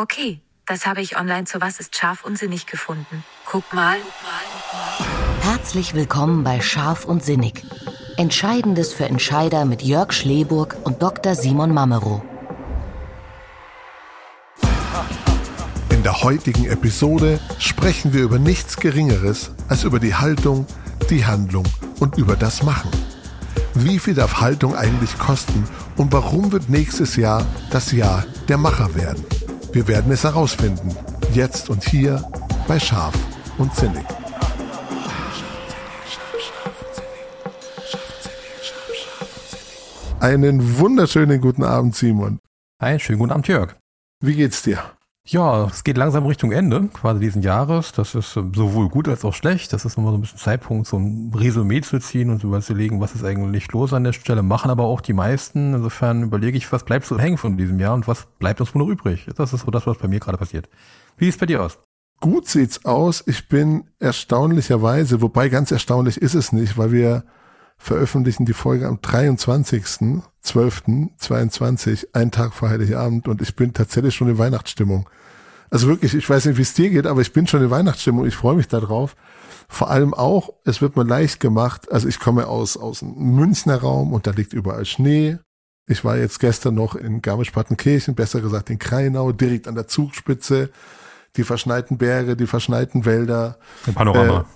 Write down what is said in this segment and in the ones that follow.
Okay, das habe ich online zu Was ist scharf und sinnig gefunden. Guck mal. Herzlich willkommen bei Scharf und Sinnig. Entscheidendes für Entscheider mit Jörg Schleburg und Dr. Simon Mamero. In der heutigen Episode sprechen wir über nichts Geringeres als über die Haltung, die Handlung und über das Machen. Wie viel darf Haltung eigentlich kosten und warum wird nächstes Jahr das Jahr der Macher werden? Wir werden es herausfinden. Jetzt und hier bei Scharf und Zinnig. Einen wunderschönen guten Abend, Simon. Einen schönen guten Abend, Jörg. Wie geht's dir? Ja, es geht langsam Richtung Ende, quasi diesen Jahres. Das ist sowohl gut als auch schlecht. Das ist nochmal so ein bisschen Zeitpunkt, so ein Resümee zu ziehen und zu überlegen, was ist eigentlich los an der Stelle. Machen aber auch die meisten. Insofern überlege ich, was bleibt so hängen von diesem Jahr und was bleibt uns wohl noch übrig. Das ist so das, was bei mir gerade passiert. Wie sieht es bei dir aus? Gut sieht's aus. Ich bin erstaunlicherweise, wobei ganz erstaunlich ist es nicht, weil wir veröffentlichen die Folge am 23.12.22, ein Tag vor Heiligabend und ich bin tatsächlich schon in Weihnachtsstimmung. Also wirklich, ich weiß nicht, wie es dir geht, aber ich bin schon in Weihnachtsstimmung. Ich freue mich darauf. Vor allem auch, es wird mir leicht gemacht. Also ich komme aus, aus dem Münchner Raum und da liegt überall Schnee. Ich war jetzt gestern noch in Garmisch-Partenkirchen, besser gesagt in Kreinau, direkt an der Zugspitze. Die verschneiten Berge, die verschneiten Wälder. Ein Panorama.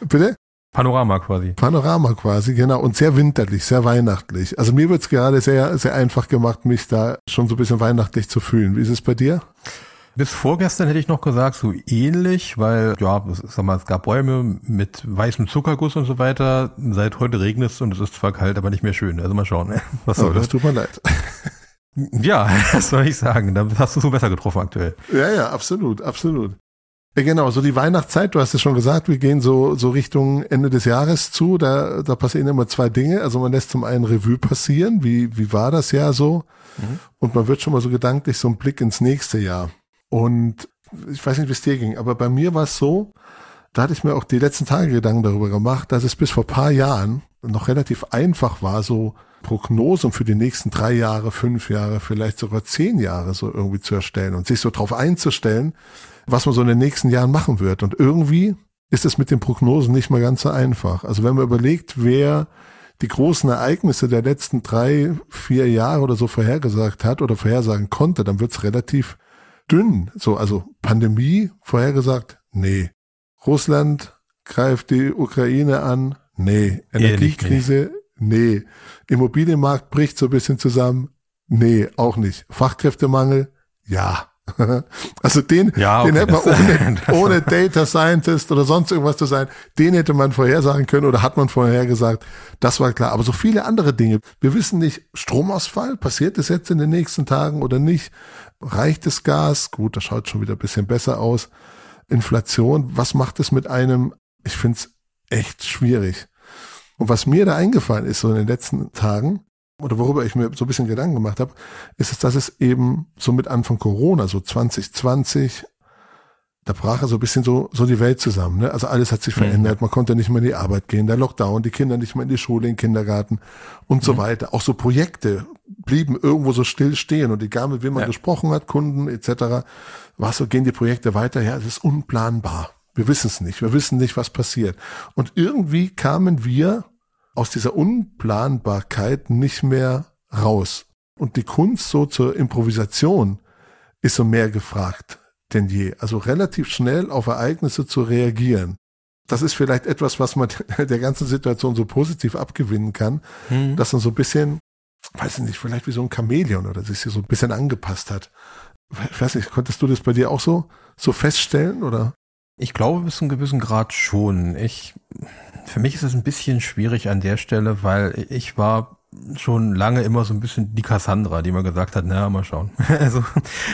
Äh, bitte? Panorama quasi. Panorama quasi, genau. Und sehr winterlich, sehr weihnachtlich. Also mir wird's gerade sehr, sehr einfach gemacht, mich da schon so ein bisschen weihnachtlich zu fühlen. Wie ist es bei dir? Bis vorgestern hätte ich noch gesagt, so ähnlich, weil, ja, sag mal, es gab Bäume mit weißem Zuckerguss und so weiter. Seit heute regnet es und es ist zwar kalt, aber nicht mehr schön. Also mal schauen. Was soll oh, das? Tut mir leid. Ja, das soll ich sagen. Da hast du so besser getroffen aktuell. Ja, ja, absolut, absolut. Ja, genau, so die Weihnachtszeit, du hast es schon gesagt, wir gehen so, so Richtung Ende des Jahres zu, da, da passieren immer zwei Dinge. Also man lässt zum einen Revue passieren, wie, wie war das Jahr so? Mhm. Und man wird schon mal so gedanklich so einen Blick ins nächste Jahr. Und ich weiß nicht, wie es dir ging, aber bei mir war es so, da hatte ich mir auch die letzten Tage Gedanken darüber gemacht, dass es bis vor paar Jahren noch relativ einfach war, so Prognosen für die nächsten drei Jahre, fünf Jahre, vielleicht sogar zehn Jahre so irgendwie zu erstellen und sich so darauf einzustellen, was man so in den nächsten Jahren machen wird. Und irgendwie ist es mit den Prognosen nicht mal ganz so einfach. Also wenn man überlegt, wer die großen Ereignisse der letzten drei, vier Jahre oder so vorhergesagt hat oder vorhersagen konnte, dann wird es relativ dünn. So, also Pandemie vorhergesagt? Nee. Russland greift die Ukraine an? Nee. Energiekrise? Nee. Immobilienmarkt bricht so ein bisschen zusammen? Nee, auch nicht. Fachkräftemangel? Ja. Also den, ja, okay, den hätte man ohne, ohne Data Scientist oder sonst irgendwas zu sein, den hätte man vorhersagen können oder hat man vorhergesagt. Das war klar. Aber so viele andere Dinge. Wir wissen nicht, Stromausfall, passiert es jetzt in den nächsten Tagen oder nicht? Reicht das Gas? Gut, das schaut schon wieder ein bisschen besser aus. Inflation, was macht es mit einem? Ich finde es echt schwierig. Und was mir da eingefallen ist so in den letzten Tagen, oder worüber ich mir so ein bisschen Gedanken gemacht habe, ist es, dass es eben so mit Anfang Corona, so 2020, da brach er so ein bisschen so, so die Welt zusammen. Ne? Also alles hat sich mhm. verändert. Man konnte nicht mehr in die Arbeit gehen, der Lockdown, die Kinder nicht mehr in die Schule, in den Kindergarten und mhm. so weiter. Auch so Projekte blieben irgendwo so still stehen und egal mit wem man ja. gesprochen hat, Kunden etc., was so gehen die Projekte weiter? Ja, es ist unplanbar. Wir wissen es nicht. Wir wissen nicht, was passiert. Und irgendwie kamen wir aus dieser Unplanbarkeit nicht mehr raus. Und die Kunst so zur Improvisation ist so mehr gefragt denn je. Also relativ schnell auf Ereignisse zu reagieren. Das ist vielleicht etwas, was man der ganzen Situation so positiv abgewinnen kann, mhm. dass man so ein bisschen, weiß ich nicht, vielleicht wie so ein Chamäleon oder sich so ein bisschen angepasst hat. Ich weiß nicht, konntest du das bei dir auch so, so feststellen oder? Ich glaube bis zu einem gewissen Grad schon. Ich, für mich ist es ein bisschen schwierig an der Stelle, weil ich war schon lange immer so ein bisschen die Cassandra, die immer gesagt hat, na, mal schauen. Also,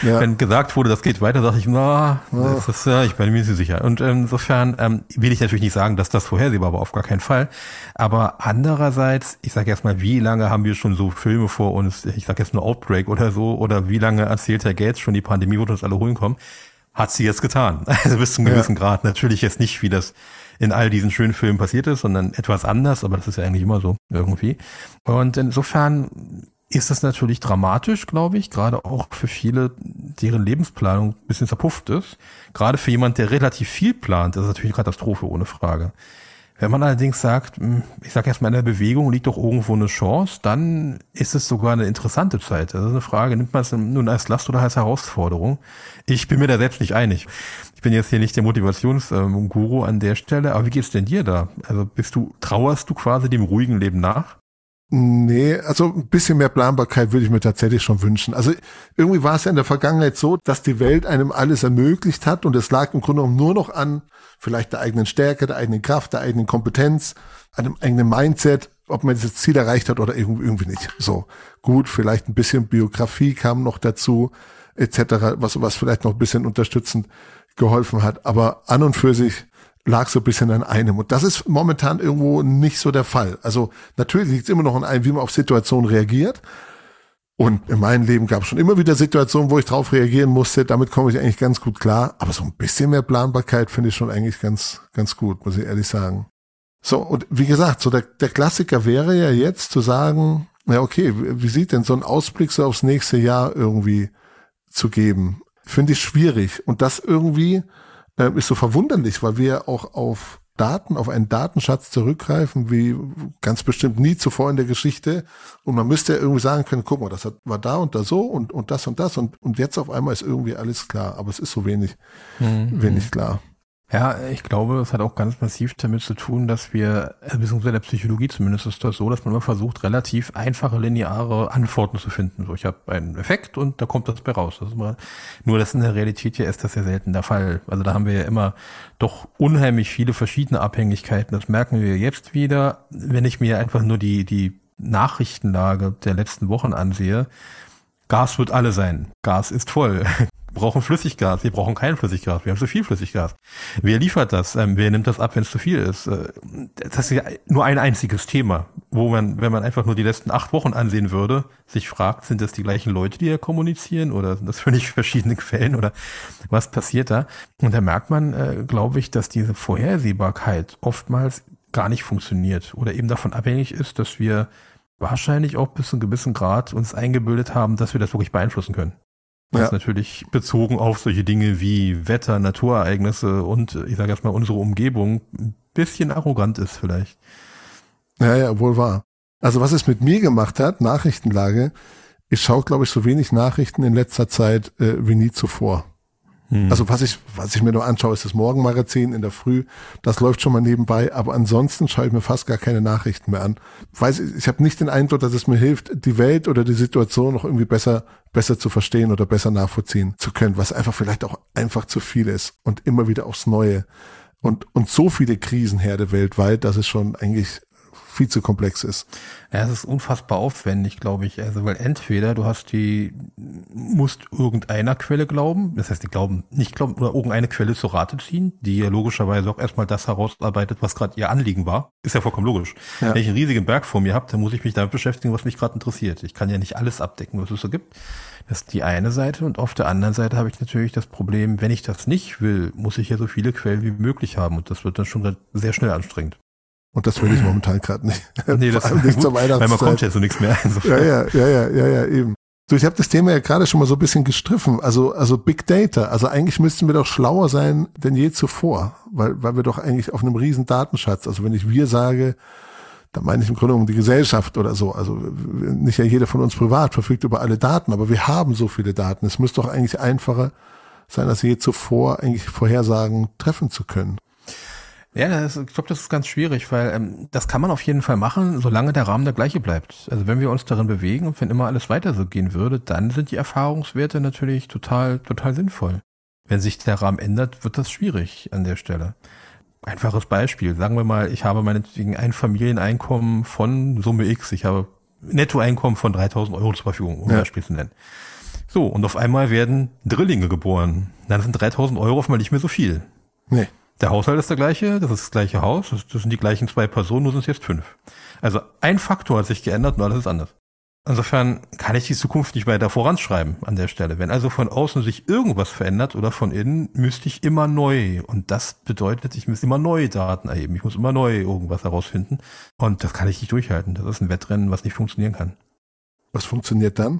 ja. wenn gesagt wurde, das geht weiter, sage ich, na, das ist, ja, ich bin mir nicht so sicher. Und insofern ähm, will ich natürlich nicht sagen, dass das vorhersehbar war, auf gar keinen Fall. Aber andererseits, ich sage erstmal, wie lange haben wir schon so Filme vor uns, ich sage jetzt nur Outbreak oder so, oder wie lange erzählt Herr Gates schon, die Pandemie wird uns alle holen kommen, hat sie jetzt getan. Also bis zum gewissen ja. Grad. Natürlich jetzt nicht, wie das in all diesen schönen Filmen passiert ist, sondern etwas anders, aber das ist ja eigentlich immer so irgendwie. Und insofern ist das natürlich dramatisch, glaube ich, gerade auch für viele, deren Lebensplanung ein bisschen zerpufft ist. Gerade für jemand, der relativ viel plant, das ist natürlich eine Katastrophe, ohne Frage. Wenn man allerdings sagt, hm, ich sage erstmal, in der Bewegung liegt doch irgendwo eine Chance, dann ist es sogar eine interessante Zeit. Ist eine Frage, nimmt man es nun als Last oder als Herausforderung? Ich bin mir da selbst nicht einig. Ich bin jetzt hier nicht der Motivationsguru an der Stelle, aber wie geht's denn dir da? Also bist du, trauerst du quasi dem ruhigen Leben nach? Nee, also ein bisschen mehr Planbarkeit würde ich mir tatsächlich schon wünschen. Also irgendwie war es ja in der Vergangenheit so, dass die Welt einem alles ermöglicht hat und es lag im Grunde genommen nur noch an vielleicht der eigenen Stärke, der eigenen Kraft, der eigenen Kompetenz, einem eigenen Mindset, ob man dieses Ziel erreicht hat oder irgendwie nicht. So gut, vielleicht ein bisschen Biografie kam noch dazu, etc., was, was vielleicht noch ein bisschen unterstützend geholfen hat. Aber an und für sich lag so ein bisschen an einem. Und das ist momentan irgendwo nicht so der Fall. Also natürlich liegt es immer noch an einem, wie man auf Situationen reagiert. Und in meinem Leben gab es schon immer wieder Situationen, wo ich drauf reagieren musste. Damit komme ich eigentlich ganz gut klar. Aber so ein bisschen mehr Planbarkeit finde ich schon eigentlich ganz, ganz gut, muss ich ehrlich sagen. So, und wie gesagt, so der, der Klassiker wäre ja jetzt zu sagen, ja, okay, wie sieht denn so ein Ausblick so aufs nächste Jahr irgendwie zu geben? Finde ich schwierig. Und das irgendwie äh, ist so verwunderlich, weil wir auch auf Daten, auf einen Datenschatz zurückgreifen, wie ganz bestimmt nie zuvor in der Geschichte. Und man müsste ja irgendwie sagen können, guck mal, das war da und da so und, und das und das und, und jetzt auf einmal ist irgendwie alles klar. Aber es ist so wenig, mhm. wenig klar. Ja, ich glaube, es hat auch ganz massiv damit zu tun, dass wir, äh, beziehungsweise der Psychologie zumindest ist das so, dass man immer versucht, relativ einfache, lineare Antworten zu finden. So, ich habe einen Effekt und da kommt das bei raus. Das ist mal, nur das in der Realität hier ist das ja selten der Fall. Also da haben wir ja immer doch unheimlich viele verschiedene Abhängigkeiten. Das merken wir jetzt wieder, wenn ich mir einfach nur die, die Nachrichtenlage der letzten Wochen ansehe. Gas wird alle sein. Gas ist voll brauchen Flüssiggas, wir brauchen kein Flüssiggas, wir haben zu viel Flüssiggas. Wer liefert das? Ähm, wer nimmt das ab, wenn es zu viel ist? Äh, das ist ja nur ein einziges Thema, wo man, wenn man einfach nur die letzten acht Wochen ansehen würde, sich fragt, sind das die gleichen Leute, die hier kommunizieren oder sind das völlig verschiedene Quellen oder was passiert da? Und da merkt man, äh, glaube ich, dass diese Vorhersehbarkeit oftmals gar nicht funktioniert oder eben davon abhängig ist, dass wir wahrscheinlich auch bis zu einem gewissen Grad uns eingebildet haben, dass wir das wirklich beeinflussen können. Das ja. ist natürlich bezogen auf solche Dinge wie Wetter, Naturereignisse und ich sage jetzt mal unsere Umgebung ein bisschen arrogant ist vielleicht. Ja, ja, wohl wahr. Also was es mit mir gemacht hat, Nachrichtenlage, ich schaue, glaube ich, so wenig Nachrichten in letzter Zeit äh, wie nie zuvor. Hm. Also was ich, was ich mir nur anschaue, ist das Morgenmagazin in der Früh. Das läuft schon mal nebenbei, aber ansonsten schaue ich mir fast gar keine Nachrichten mehr an. Weiß ich, ich habe nicht den Eindruck, dass es mir hilft, die Welt oder die Situation noch irgendwie besser, besser zu verstehen oder besser nachvollziehen zu können, was einfach vielleicht auch einfach zu viel ist und immer wieder aufs Neue. Und, und so viele Krisenherde weltweit, dass es schon eigentlich viel zu komplex ist. Ja, es ist unfassbar aufwendig, glaube ich. Also, weil entweder du hast die, musst irgendeiner Quelle glauben, das heißt, die glauben, nicht glauben, oder irgendeine Quelle zur Rate ziehen, die ja logischerweise auch erstmal das herausarbeitet, was gerade ihr Anliegen war. Ist ja vollkommen logisch. Ja. Wenn ich einen riesigen Berg vor mir habe, dann muss ich mich damit beschäftigen, was mich gerade interessiert. Ich kann ja nicht alles abdecken, was es so gibt. Das ist die eine Seite und auf der anderen Seite habe ich natürlich das Problem, wenn ich das nicht will, muss ich ja so viele Quellen wie möglich haben und das wird dann schon sehr schnell anstrengend. Und das will ich momentan gerade nicht. Nee, das ist nicht zur Weihnachtszeit. Weil man kommt ja so nichts mehr. Insofern. Ja, ja, ja, ja, ja, ja, eben. Du, ich habe das Thema ja gerade schon mal so ein bisschen gestriffen. Also, also Big Data. Also eigentlich müssten wir doch schlauer sein denn je zuvor, weil, weil wir doch eigentlich auf einem riesen Datenschatz. Also wenn ich wir sage, da meine ich im Grunde um die Gesellschaft oder so. Also nicht ja jeder von uns privat verfügt über alle Daten, aber wir haben so viele Daten. Es müsste doch eigentlich einfacher sein, als je zuvor eigentlich Vorhersagen treffen zu können. Ja, das, ich glaube, das ist ganz schwierig, weil ähm, das kann man auf jeden Fall machen, solange der Rahmen der gleiche bleibt. Also wenn wir uns darin bewegen und wenn immer alles weiter so gehen würde, dann sind die Erfahrungswerte natürlich total, total sinnvoll. Wenn sich der Rahmen ändert, wird das schwierig an der Stelle. Einfaches Beispiel. Sagen wir mal, ich habe meinetwegen ein Familieneinkommen von Summe X. Ich habe Nettoeinkommen von 3000 Euro zur Verfügung, um ja. Beispiel zu nennen. So, und auf einmal werden Drillinge geboren. Dann sind 3000 Euro auf einmal nicht mehr so viel. Nee. Der Haushalt ist der gleiche, das ist das gleiche Haus, das sind die gleichen zwei Personen, nur sind es jetzt fünf. Also ein Faktor hat sich geändert und alles ist anders. Insofern kann ich die Zukunft nicht weiter voranschreiben an der Stelle. Wenn also von außen sich irgendwas verändert oder von innen, müsste ich immer neu. Und das bedeutet, ich muss immer neue Daten erheben. Ich muss immer neu irgendwas herausfinden. Und das kann ich nicht durchhalten. Das ist ein Wettrennen, was nicht funktionieren kann. Was funktioniert dann?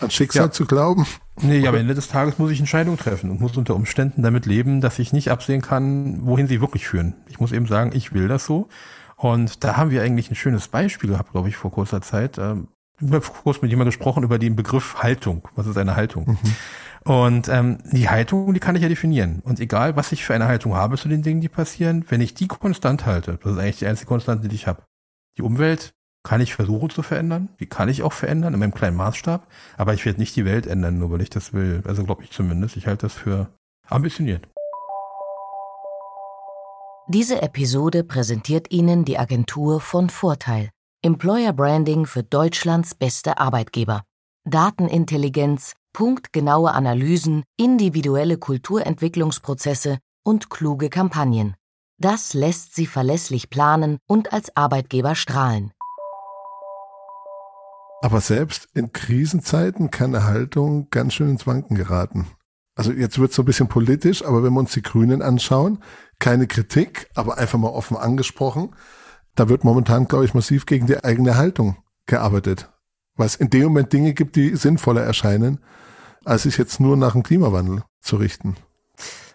An Schicksal ja. zu glauben? Nee, aber am Ende des Tages muss ich Entscheidungen treffen und muss unter Umständen damit leben, dass ich nicht absehen kann, wohin sie wirklich führen. Ich muss eben sagen, ich will das so. Und da haben wir eigentlich ein schönes Beispiel gehabt, glaube ich, vor kurzer Zeit. Ähm, ich habe vor kurzem mit jemandem gesprochen über den Begriff Haltung. Was ist eine Haltung? Mhm. Und ähm, die Haltung, die kann ich ja definieren. Und egal, was ich für eine Haltung habe zu den Dingen, die passieren, wenn ich die konstant halte, das ist eigentlich die einzige Konstante, die ich habe. Die Umwelt kann ich versuchen zu verändern, die kann ich auch verändern in meinem kleinen Maßstab, aber ich werde nicht die Welt ändern, nur weil ich das will. Also glaube ich zumindest. Ich halte das für ambitioniert. Diese Episode präsentiert Ihnen die Agentur von Vorteil. Employer Branding für Deutschlands beste Arbeitgeber. Datenintelligenz, punktgenaue Analysen, individuelle Kulturentwicklungsprozesse und kluge Kampagnen. Das lässt Sie verlässlich planen und als Arbeitgeber strahlen. Aber selbst in Krisenzeiten kann eine Haltung ganz schön ins Wanken geraten. Also jetzt wird es so ein bisschen politisch, aber wenn wir uns die Grünen anschauen, keine Kritik, aber einfach mal offen angesprochen, da wird momentan, glaube ich, massiv gegen die eigene Haltung gearbeitet. Weil es in dem Moment Dinge gibt, die sinnvoller erscheinen, als sich jetzt nur nach dem Klimawandel zu richten.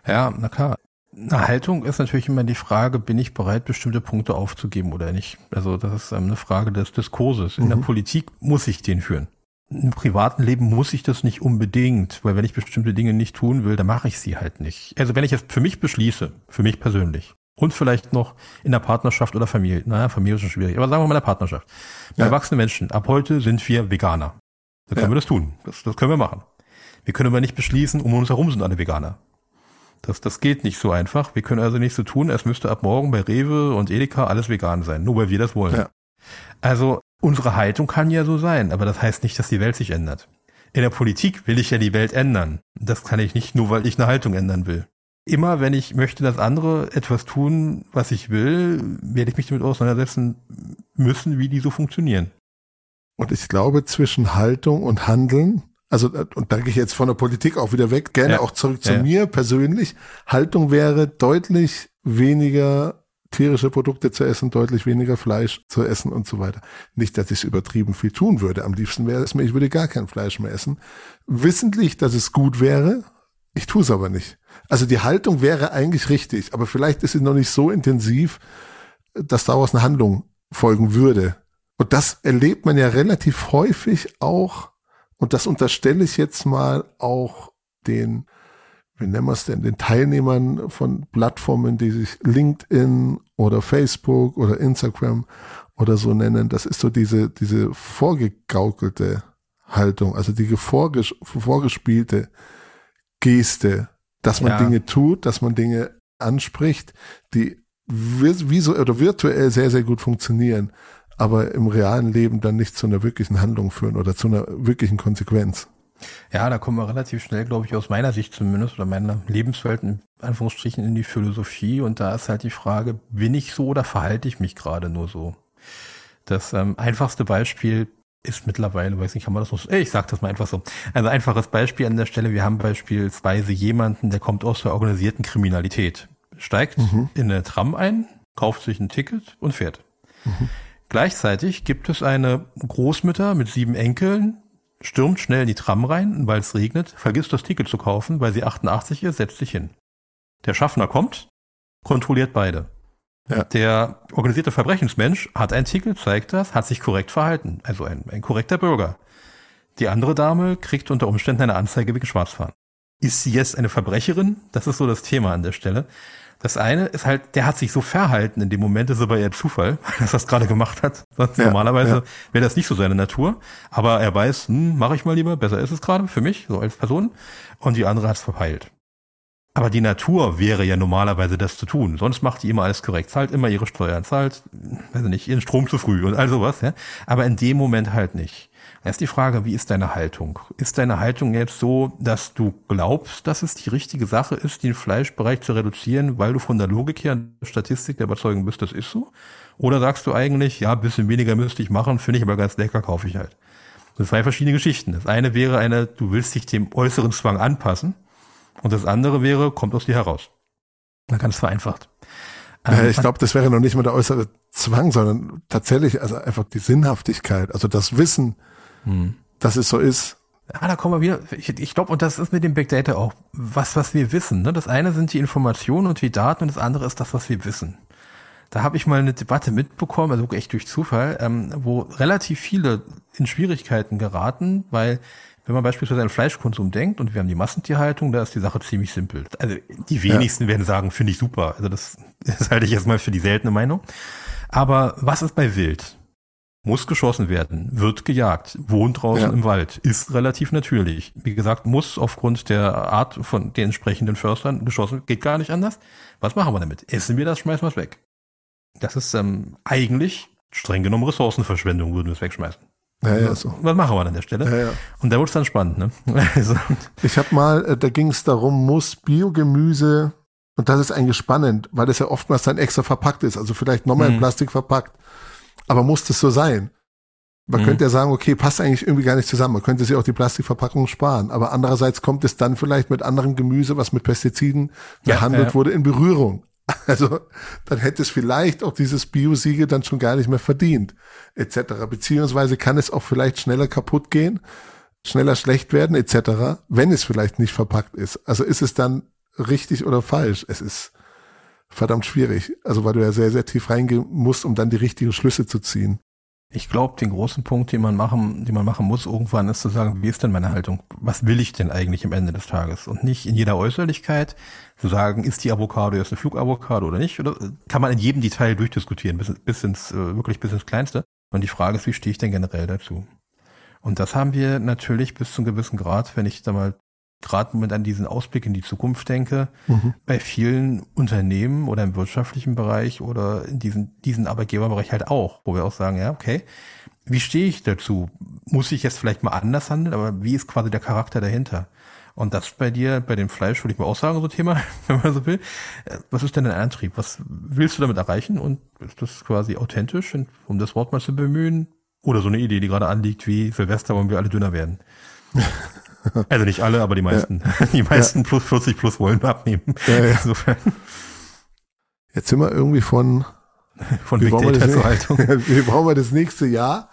Ja, na klar. Eine Haltung ist natürlich immer die Frage, bin ich bereit, bestimmte Punkte aufzugeben oder nicht? Also das ist ähm, eine Frage des Diskurses. In mhm. der Politik muss ich den führen. Im privaten Leben muss ich das nicht unbedingt, weil wenn ich bestimmte Dinge nicht tun will, dann mache ich sie halt nicht. Also wenn ich es für mich beschließe, für mich persönlich, und vielleicht noch in der Partnerschaft oder Familie. Naja, Familie ist schon schwierig, aber sagen wir mal in der Partnerschaft. Ja. Erwachsene Menschen, ab heute sind wir Veganer. Dann können ja. wir das tun. Das, das können wir machen. Wir können aber nicht beschließen, um uns herum sind alle Veganer. Das, das geht nicht so einfach. Wir können also nicht so tun, es müsste ab morgen bei Rewe und Edeka alles vegan sein, nur weil wir das wollen. Ja. Also unsere Haltung kann ja so sein, aber das heißt nicht, dass die Welt sich ändert. In der Politik will ich ja die Welt ändern. Das kann ich nicht nur, weil ich eine Haltung ändern will immer, wenn ich möchte, dass andere etwas tun, was ich will, werde ich mich damit auseinandersetzen müssen, wie die so funktionieren. Und ich glaube, zwischen Haltung und Handeln, also, und da gehe ich jetzt von der Politik auch wieder weg, gerne ja. auch zurück zu ja. mir persönlich. Haltung wäre deutlich weniger tierische Produkte zu essen, deutlich weniger Fleisch zu essen und so weiter. Nicht, dass ich es übertrieben viel tun würde. Am liebsten wäre es mir, ich würde gar kein Fleisch mehr essen. Wissentlich, dass es gut wäre, ich tue es aber nicht. Also die Haltung wäre eigentlich richtig, aber vielleicht ist sie noch nicht so intensiv, dass daraus eine Handlung folgen würde. Und das erlebt man ja relativ häufig auch, und das unterstelle ich jetzt mal auch den, wie nennen wir es denn, den Teilnehmern von Plattformen, die sich LinkedIn oder Facebook oder Instagram oder so nennen. Das ist so diese, diese vorgegaukelte Haltung, also die vorges vorgespielte Geste, dass man ja. Dinge tut, dass man Dinge anspricht, die visuell oder virtuell sehr, sehr gut funktionieren, aber im realen Leben dann nicht zu einer wirklichen Handlung führen oder zu einer wirklichen Konsequenz. Ja, da kommen wir relativ schnell, glaube ich, aus meiner Sicht zumindest oder meiner Lebenswelt in Anführungsstrichen in die Philosophie und da ist halt die Frage, bin ich so oder verhalte ich mich gerade nur so? Das ähm, einfachste Beispiel ist mittlerweile, weiß nicht, kann man das noch, ich sag das mal einfach so. Also einfaches Beispiel an der Stelle, wir haben beispielsweise jemanden, der kommt aus der organisierten Kriminalität, steigt mhm. in eine Tram ein, kauft sich ein Ticket und fährt. Mhm. Gleichzeitig gibt es eine Großmutter mit sieben Enkeln, stürmt schnell in die Tram rein, weil es regnet, vergisst das Ticket zu kaufen, weil sie 88 ist, setzt sich hin. Der Schaffner kommt, kontrolliert beide. Ja. Der organisierte Verbrechensmensch hat ein Ticket, zeigt das, hat sich korrekt verhalten. Also ein, ein korrekter Bürger. Die andere Dame kriegt unter Umständen eine Anzeige wegen Schwarzfahren. Ist sie jetzt eine Verbrecherin? Das ist so das Thema an der Stelle. Das eine ist halt, der hat sich so verhalten in dem Moment, ist aber eher Zufall, dass er das gerade gemacht hat. Sonst ja, normalerweise ja. wäre das nicht so seine Natur. Aber er weiß, hm, mache ich mal lieber, besser ist es gerade für mich, so als Person. Und die andere hat es verpeilt. Aber die Natur wäre ja normalerweise das zu tun. Sonst macht die immer alles korrekt, zahlt immer ihre Steuern, zahlt, weiß ich nicht, ihren Strom zu früh und all sowas, ja. Aber in dem Moment halt nicht. Da ist die Frage, wie ist deine Haltung? Ist deine Haltung jetzt so, dass du glaubst, dass es die richtige Sache ist, den Fleischbereich zu reduzieren, weil du von der Logik her, der Statistik der Überzeugung bist, das ist so? Oder sagst du eigentlich, ja, bisschen weniger müsste ich machen, finde ich aber ganz lecker, kaufe ich halt. Das sind zwei verschiedene Geschichten. Das eine wäre eine, du willst dich dem äußeren Zwang anpassen und das andere wäre, kommt aus dir heraus. Man ganz vereinfacht. Ähm, ich glaube, das wäre noch nicht mal der äußere Zwang, sondern tatsächlich also einfach die Sinnhaftigkeit, also das Wissen, hm. dass es so ist. Ah, da kommen wir wieder. Ich, ich glaube, und das ist mit dem Big Data auch was, was wir wissen. Ne? Das eine sind die Informationen und die Daten und das andere ist das, was wir wissen. Da habe ich mal eine Debatte mitbekommen, also echt durch Zufall, ähm, wo relativ viele in Schwierigkeiten geraten, weil wenn man beispielsweise an Fleischkonsum denkt und wir haben die Massentierhaltung, da ist die Sache ziemlich simpel. Also die wenigsten ja. werden sagen, finde ich super. Also das, das halte ich erstmal für die seltene Meinung. Aber was ist bei Wild? Muss geschossen werden, wird gejagt, wohnt draußen ja. im Wald, ist relativ natürlich. Wie gesagt, muss aufgrund der Art von den entsprechenden Förstern geschossen, geht gar nicht anders. Was machen wir damit? Essen wir das, schmeißen wir es weg. Das ist ähm, eigentlich streng genommen Ressourcenverschwendung, würden wir es wegschmeißen. Ja, ja, so. Was machen wir an der Stelle? Ja, ja. Und da wurde es dann spannend. Ne? Also. Ich habe mal, äh, da ging es darum, muss Biogemüse, und das ist eigentlich spannend, weil das ja oftmals dann extra verpackt ist, also vielleicht nochmal in mhm. Plastik verpackt aber muss das so sein? Man mhm. könnte ja sagen, okay, passt eigentlich irgendwie gar nicht zusammen. Man könnte sich auch die Plastikverpackung sparen. Aber andererseits kommt es dann vielleicht mit anderem Gemüse, was mit Pestiziden behandelt ja. wurde, in Berührung. Also dann hätte es vielleicht auch dieses Biosiegel dann schon gar nicht mehr verdient, etc. Beziehungsweise kann es auch vielleicht schneller kaputt gehen, schneller schlecht werden, etc., wenn es vielleicht nicht verpackt ist. Also ist es dann richtig oder falsch? Es ist verdammt schwierig. Also weil du ja sehr, sehr tief reingehen musst, um dann die richtigen Schlüsse zu ziehen. Ich glaube, den großen Punkt, den man machen, den man machen muss irgendwann, ist zu sagen, wie ist denn meine Haltung? Was will ich denn eigentlich am Ende des Tages? Und nicht in jeder Äußerlichkeit zu sagen, ist die Avocado jetzt eine Flugavocado oder nicht? Oder kann man in jedem Detail durchdiskutieren, bis, bis ins, äh, wirklich bis ins Kleinste. Und die Frage ist, wie stehe ich denn generell dazu? Und das haben wir natürlich bis zu einem gewissen Grad, wenn ich da mal gerade mit an diesen Ausblick in die Zukunft denke, mhm. bei vielen Unternehmen oder im wirtschaftlichen Bereich oder in diesen, diesen Arbeitgeberbereich halt auch, wo wir auch sagen, ja, okay, wie stehe ich dazu? Muss ich jetzt vielleicht mal anders handeln, aber wie ist quasi der Charakter dahinter? Und das bei dir, bei dem Fleisch, würde ich mal auch sagen, so Thema, wenn man so will. Was ist denn dein Antrieb? Was willst du damit erreichen? Und ist das quasi authentisch, um das Wort mal zu bemühen? Oder so eine Idee, die gerade anliegt, wie Silvester wollen wir alle dünner werden? Also nicht alle, aber die meisten. Ja. Die meisten ja. plus 40 plus wollen abnehmen. Ja, Insofern. Jetzt sind wir irgendwie von, von Big Data zur Haltung. wie brauchen wir das nächste Jahr?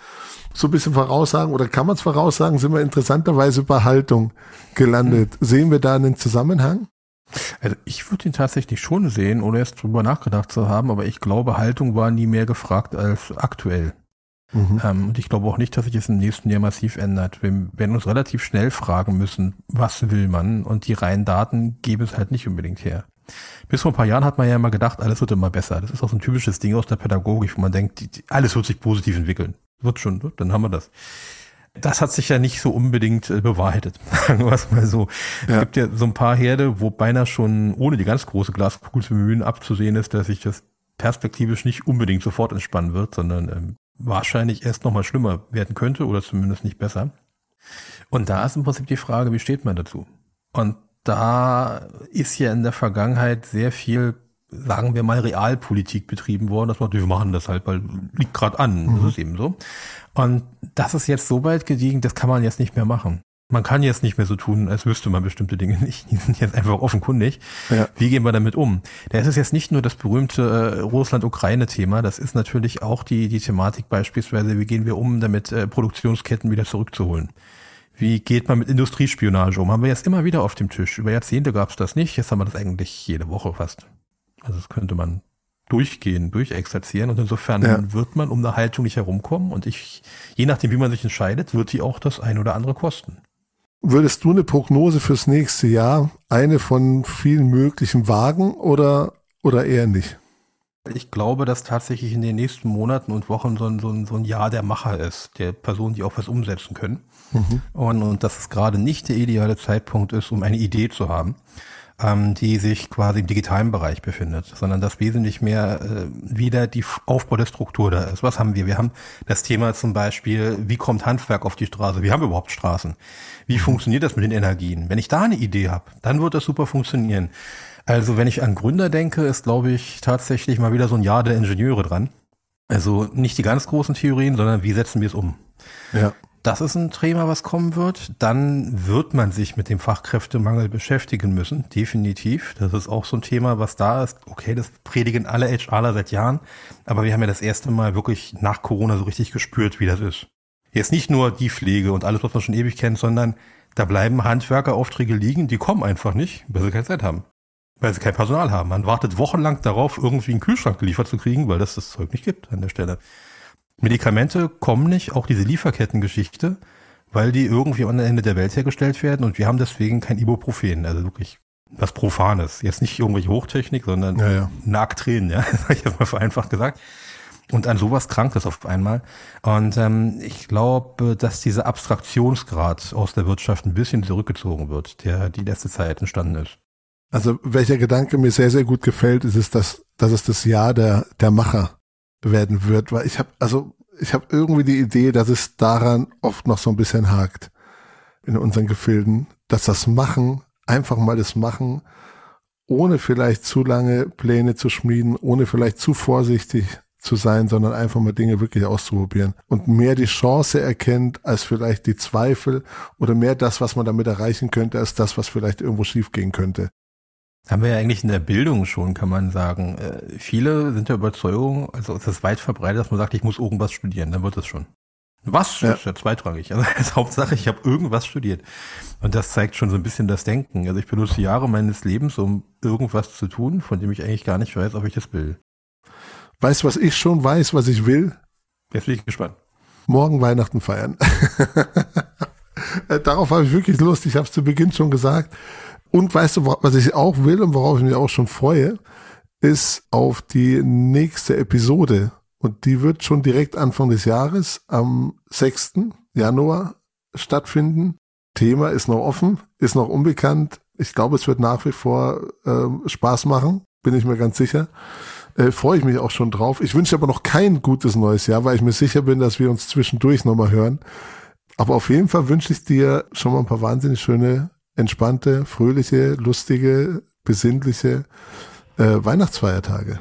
So ein bisschen voraussagen oder kann man es voraussagen, sind wir interessanterweise bei Haltung gelandet. Hm. Sehen wir da einen Zusammenhang? Also ich würde ihn tatsächlich schon sehen, ohne erst drüber nachgedacht zu haben, aber ich glaube, Haltung war nie mehr gefragt als aktuell. Mhm. Ähm, und ich glaube auch nicht, dass sich es im nächsten Jahr massiv ändert. Wir werden uns relativ schnell fragen müssen, was will man? Und die reinen Daten geben es halt nicht unbedingt her. Bis vor ein paar Jahren hat man ja immer gedacht, alles wird immer besser. Das ist auch so ein typisches Ding aus der Pädagogik, wo man denkt, die, die, alles wird sich positiv entwickeln. Wird schon, ne? dann haben wir das. Das hat sich ja nicht so unbedingt äh, bewahrheitet, sagen wir es mal so. Ja. Es gibt ja so ein paar Herde, wo beinahe schon, ohne die ganz große Glaskugel zu bemühen, abzusehen ist, dass sich das perspektivisch nicht unbedingt sofort entspannen wird, sondern ähm, wahrscheinlich erst nochmal schlimmer werden könnte oder zumindest nicht besser. Und da ist im Prinzip die Frage, wie steht man dazu? Und da ist ja in der Vergangenheit sehr viel, sagen wir mal, Realpolitik betrieben worden, dass man, wir machen das halt, weil liegt gerade an, mhm. das ist eben so. Und das ist jetzt so weit gediegen, das kann man jetzt nicht mehr machen. Man kann jetzt nicht mehr so tun, als wüsste man bestimmte Dinge nicht. Die sind jetzt einfach offenkundig. Ja. Wie gehen wir damit um? Da ist es jetzt nicht nur das berühmte äh, Russland-Ukraine-Thema, das ist natürlich auch die, die Thematik beispielsweise, wie gehen wir um, damit äh, Produktionsketten wieder zurückzuholen. Wie geht man mit Industriespionage um? Haben wir jetzt immer wieder auf dem Tisch. Über Jahrzehnte gab es das nicht, jetzt haben wir das eigentlich jede Woche fast. Also das könnte man durchgehen, durchexerzieren und insofern ja. wird man um eine Haltung nicht herumkommen und ich, je nachdem wie man sich entscheidet, wird die auch das ein oder andere kosten. Würdest du eine Prognose fürs nächste Jahr, eine von vielen möglichen wagen oder, oder eher nicht? Ich glaube, dass tatsächlich in den nächsten Monaten und Wochen so ein, so ein, so ein Jahr der Macher ist, der Personen, die auch was umsetzen können. Mhm. Und, und dass es gerade nicht der ideale Zeitpunkt ist, um eine Idee zu haben ähm, die sich quasi im digitalen Bereich befindet, sondern dass wesentlich mehr äh, wieder die Aufbau der Struktur da ist. Was haben wir? Wir haben das Thema zum Beispiel, wie kommt Handwerk auf die Straße? Wir haben überhaupt Straßen. Wie funktioniert das mit den Energien? Wenn ich da eine Idee habe, dann wird das super funktionieren. Also wenn ich an Gründer denke, ist, glaube ich, tatsächlich mal wieder so ein Jahr der Ingenieure dran. Also nicht die ganz großen Theorien, sondern wie setzen wir es um? Ja das ist ein Thema, was kommen wird. Dann wird man sich mit dem Fachkräftemangel beschäftigen müssen, definitiv. Das ist auch so ein Thema, was da ist. Okay, das predigen alle HRler seit Jahren, aber wir haben ja das erste Mal wirklich nach Corona so richtig gespürt, wie das ist. Jetzt nicht nur die Pflege und alles, was man schon ewig kennt, sondern da bleiben Handwerkeraufträge liegen, die kommen einfach nicht, weil sie keine Zeit haben. Weil sie kein Personal haben. Man wartet wochenlang darauf, irgendwie einen Kühlschrank geliefert zu kriegen, weil das das Zeug nicht gibt an der Stelle. Medikamente kommen nicht, auch diese Lieferkettengeschichte, weil die irgendwie am Ende der Welt hergestellt werden und wir haben deswegen kein Ibuprofen. Also wirklich was Profanes. Jetzt nicht irgendwelche Hochtechnik, sondern Ja, ja. Nacktränen, ja, sag ich jetzt mal vereinfacht gesagt. Und an sowas krankt es auf einmal. Und ähm, ich glaube, dass dieser Abstraktionsgrad aus der Wirtschaft ein bisschen zurückgezogen wird, der die letzte Zeit entstanden ist. Also welcher Gedanke mir sehr, sehr gut gefällt, ist es, dass, dass es das Jahr der, der Macher werden wird, weil ich habe also ich habe irgendwie die Idee, dass es daran oft noch so ein bisschen hakt in unseren Gefilden, dass das Machen, einfach mal das Machen, ohne vielleicht zu lange Pläne zu schmieden, ohne vielleicht zu vorsichtig zu sein, sondern einfach mal Dinge wirklich auszuprobieren und mehr die Chance erkennt als vielleicht die Zweifel oder mehr das, was man damit erreichen könnte, als das, was vielleicht irgendwo schiefgehen könnte. Haben wir ja eigentlich in der Bildung schon, kann man sagen. Äh, viele sind der Überzeugung, also es ist weit verbreitet, dass man sagt, ich muss irgendwas studieren, dann wird es schon. Was? Ja. Das ist ja zweitrangig. Also als Hauptsache, ich habe irgendwas studiert. Und das zeigt schon so ein bisschen das Denken. Also ich benutze Jahre meines Lebens, um irgendwas zu tun, von dem ich eigentlich gar nicht weiß, ob ich das will. Weißt du, was ich schon weiß, was ich will? Jetzt bin ich gespannt. Morgen Weihnachten feiern. Äh, Darauf habe ich wirklich Lust. Ich habe es zu Beginn schon gesagt. Und weißt du, was ich auch will und worauf ich mich auch schon freue, ist auf die nächste Episode. Und die wird schon direkt Anfang des Jahres am 6. Januar stattfinden. Thema ist noch offen, ist noch unbekannt. Ich glaube, es wird nach wie vor ähm, Spaß machen, bin ich mir ganz sicher. Äh, Freue ich mich auch schon drauf. Ich wünsche aber noch kein gutes neues Jahr, weil ich mir sicher bin, dass wir uns zwischendurch nochmal hören. Aber auf jeden Fall wünsche ich dir schon mal ein paar wahnsinnig schöne, entspannte, fröhliche, lustige, besinnliche äh, Weihnachtsfeiertage.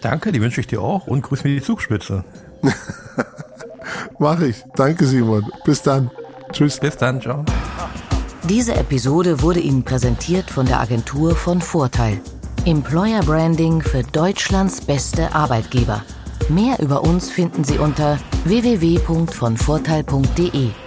Danke, die wünsche ich dir auch und grüß mir die Zugspitze. Mach ich. Danke, Simon. Bis dann. Tschüss. Bis dann, ciao. Diese Episode wurde Ihnen präsentiert von der Agentur von Vorteil. Employer Branding für Deutschlands beste Arbeitgeber. Mehr über uns finden Sie unter www.vonvorteil.de.